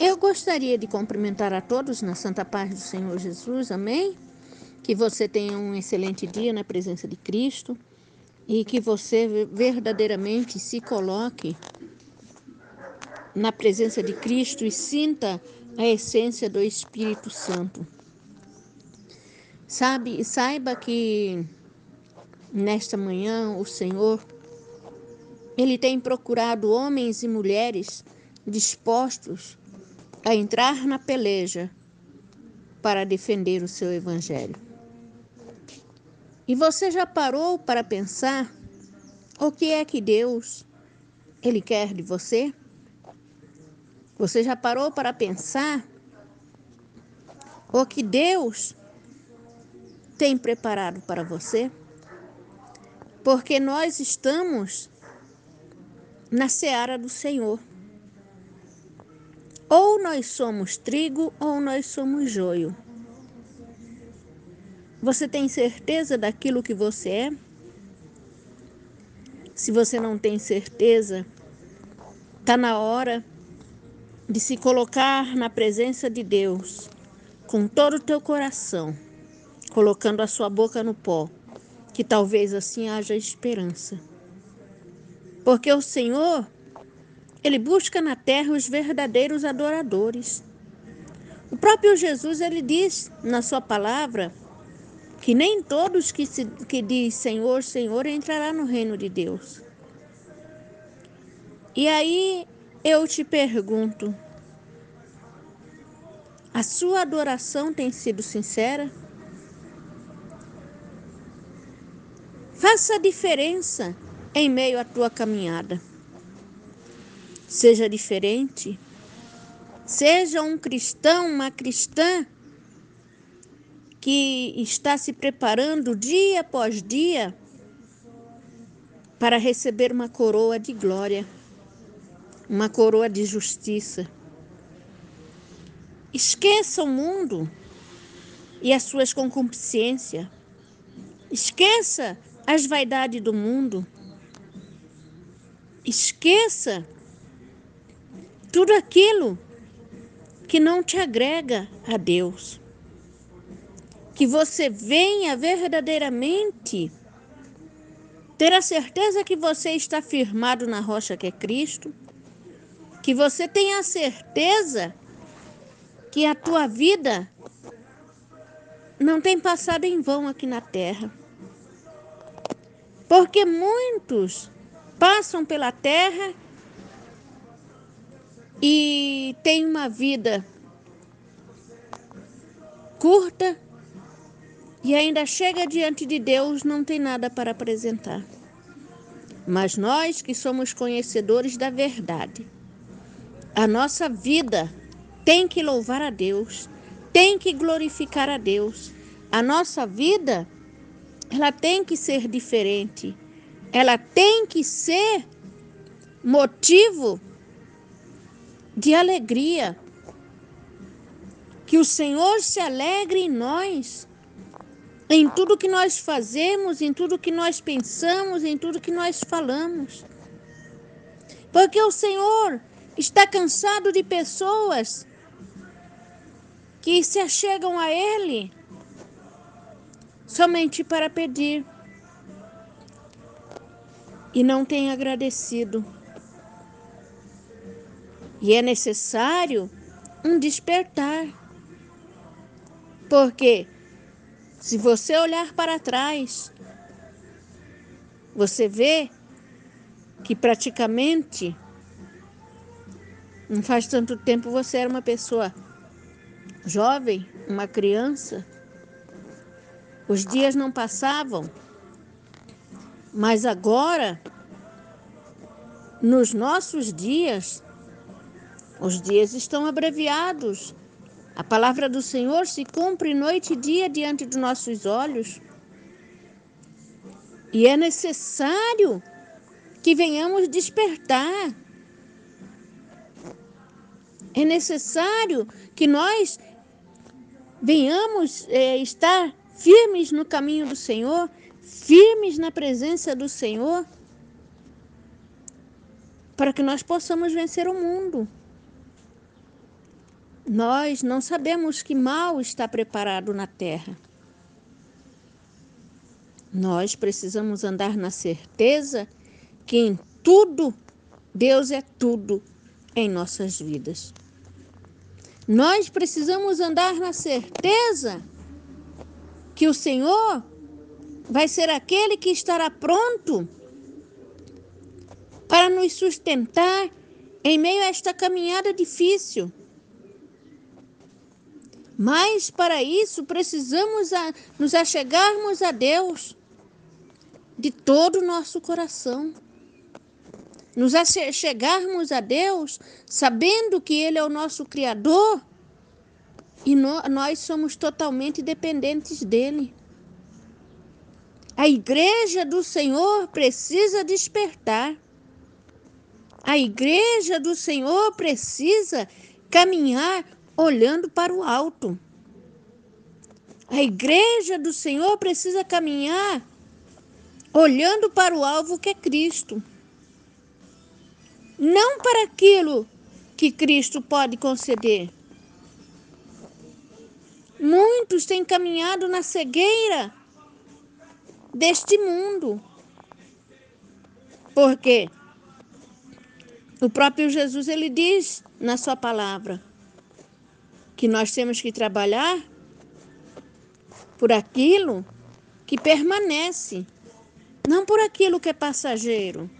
Eu gostaria de cumprimentar a todos na santa paz do Senhor Jesus, amém? Que você tenha um excelente dia na presença de Cristo e que você verdadeiramente se coloque na presença de Cristo e sinta a essência do Espírito Santo. Sabe, saiba que nesta manhã o Senhor ele tem procurado homens e mulheres dispostos a entrar na peleja para defender o seu evangelho. E você já parou para pensar o que é que Deus ele quer de você? Você já parou para pensar o que Deus tem preparado para você? Porque nós estamos na seara do Senhor. Ou nós somos trigo ou nós somos joio. Você tem certeza daquilo que você é? Se você não tem certeza, está na hora de se colocar na presença de Deus com todo o teu coração, colocando a sua boca no pó, que talvez assim haja esperança. Porque o Senhor, ele busca na terra os verdadeiros adoradores. O próprio Jesus, ele diz na sua palavra que nem todos que, se, que diz Senhor, Senhor entrará no reino de Deus. E aí eu te pergunto: a sua adoração tem sido sincera? Faça diferença em meio à tua caminhada. Seja diferente. Seja um cristão, uma cristã que está se preparando dia após dia para receber uma coroa de glória uma coroa de justiça. Esqueça o mundo e as suas concupiscências. Esqueça as vaidades do mundo. Esqueça tudo aquilo que não te agrega a Deus. Que você venha verdadeiramente ter a certeza que você está firmado na rocha que é Cristo que você tenha certeza que a tua vida não tem passado em vão aqui na terra. Porque muitos passam pela terra e têm uma vida curta e ainda chega diante de Deus não tem nada para apresentar. Mas nós que somos conhecedores da verdade, a nossa vida tem que louvar a Deus, tem que glorificar a Deus. A nossa vida, ela tem que ser diferente. Ela tem que ser motivo de alegria. Que o Senhor se alegre em nós, em tudo que nós fazemos, em tudo que nós pensamos, em tudo que nós falamos. Porque o Senhor está cansado de pessoas que se achegam a Ele somente para pedir e não tem agradecido. E é necessário um despertar. Porque se você olhar para trás, você vê que praticamente não faz tanto tempo você era uma pessoa jovem, uma criança. Os dias não passavam, mas agora, nos nossos dias, os dias estão abreviados. A palavra do Senhor se cumpre noite e dia diante dos nossos olhos. E é necessário que venhamos despertar é necessário que nós venhamos é, estar firmes no caminho do Senhor, firmes na presença do Senhor, para que nós possamos vencer o mundo. Nós não sabemos que mal está preparado na terra. Nós precisamos andar na certeza que em tudo Deus é tudo em nossas vidas. Nós precisamos andar na certeza que o Senhor vai ser aquele que estará pronto para nos sustentar em meio a esta caminhada difícil. Mas para isso precisamos a, nos achegarmos a Deus de todo o nosso coração. Nos achegarmos a Deus sabendo que Ele é o nosso Criador e no, nós somos totalmente dependentes dEle. A igreja do Senhor precisa despertar. A igreja do Senhor precisa caminhar olhando para o alto. A igreja do Senhor precisa caminhar olhando para o alvo que é Cristo. Não para aquilo que Cristo pode conceder. Muitos têm caminhado na cegueira deste mundo. Porque o próprio Jesus ele diz na sua palavra que nós temos que trabalhar por aquilo que permanece, não por aquilo que é passageiro.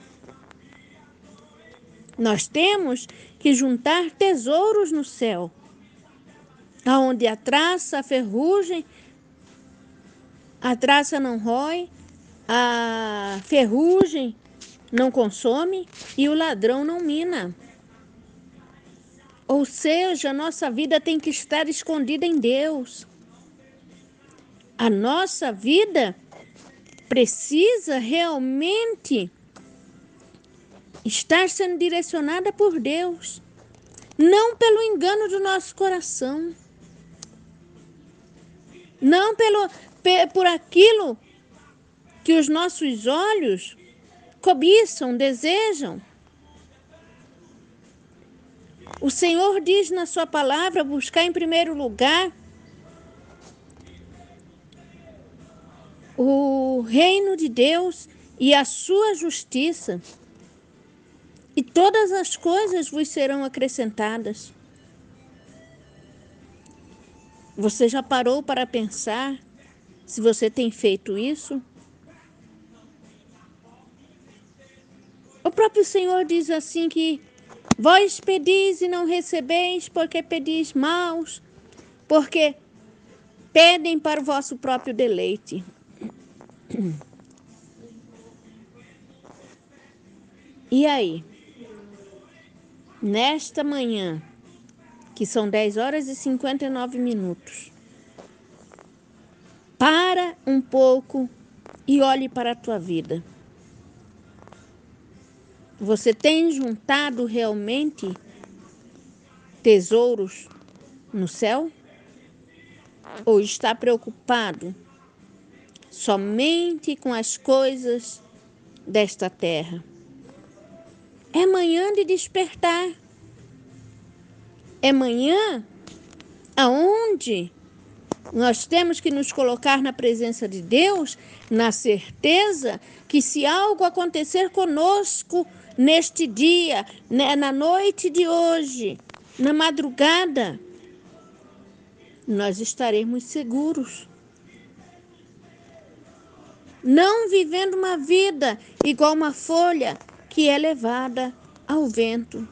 Nós temos que juntar tesouros no céu, aonde a traça, a ferrugem a traça não rói, a ferrugem não consome e o ladrão não mina. Ou seja, nossa vida tem que estar escondida em Deus. A nossa vida precisa realmente estar sendo direcionada por Deus, não pelo engano do nosso coração, não pelo, por aquilo que os nossos olhos cobiçam, desejam. O Senhor diz na Sua palavra: buscar em primeiro lugar o reino de Deus e a Sua justiça, e todas as coisas vos serão acrescentadas. Você já parou para pensar se você tem feito isso. O próprio Senhor diz assim que vós pedis e não recebeis, porque pedis maus, porque pedem para o vosso próprio deleite. E aí? Nesta manhã, que são 10 horas e 59 minutos, para um pouco e olhe para a tua vida. Você tem juntado realmente tesouros no céu? Ou está preocupado somente com as coisas desta terra? É manhã de despertar. É manhã aonde nós temos que nos colocar na presença de Deus, na certeza que se algo acontecer conosco neste dia, né, na noite de hoje, na madrugada, nós estaremos seguros. Não vivendo uma vida igual uma folha que é levada ao vento.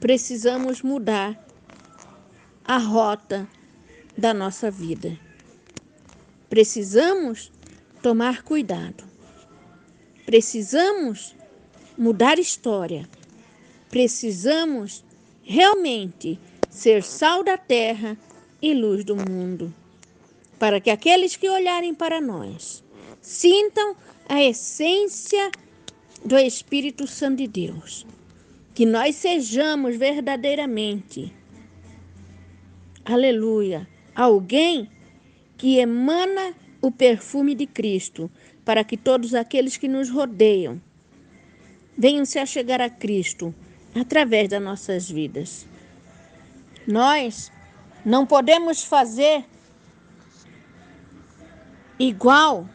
Precisamos mudar a rota da nossa vida. Precisamos tomar cuidado. Precisamos mudar história. Precisamos realmente ser sal da terra e luz do mundo, para que aqueles que olharem para nós sintam a essência do Espírito Santo de Deus. Que nós sejamos verdadeiramente, aleluia, alguém que emana o perfume de Cristo, para que todos aqueles que nos rodeiam venham se achegar a Cristo através das nossas vidas. Nós não podemos fazer igual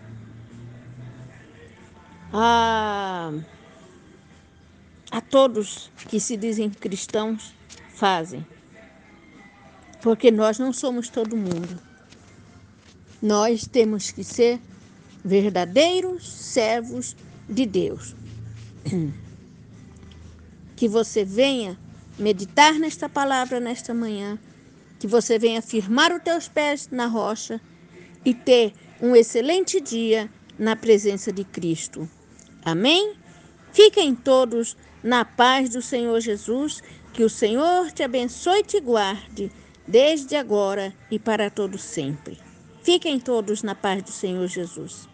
a, a todos que se dizem cristãos fazem. Porque nós não somos todo mundo. Nós temos que ser verdadeiros servos de Deus. Que você venha meditar nesta palavra nesta manhã, que você venha firmar os teus pés na rocha e ter um excelente dia na presença de Cristo. Amém? Fiquem todos na paz do Senhor Jesus, que o Senhor te abençoe e te guarde, desde agora e para todo sempre. Fiquem todos na paz do Senhor Jesus.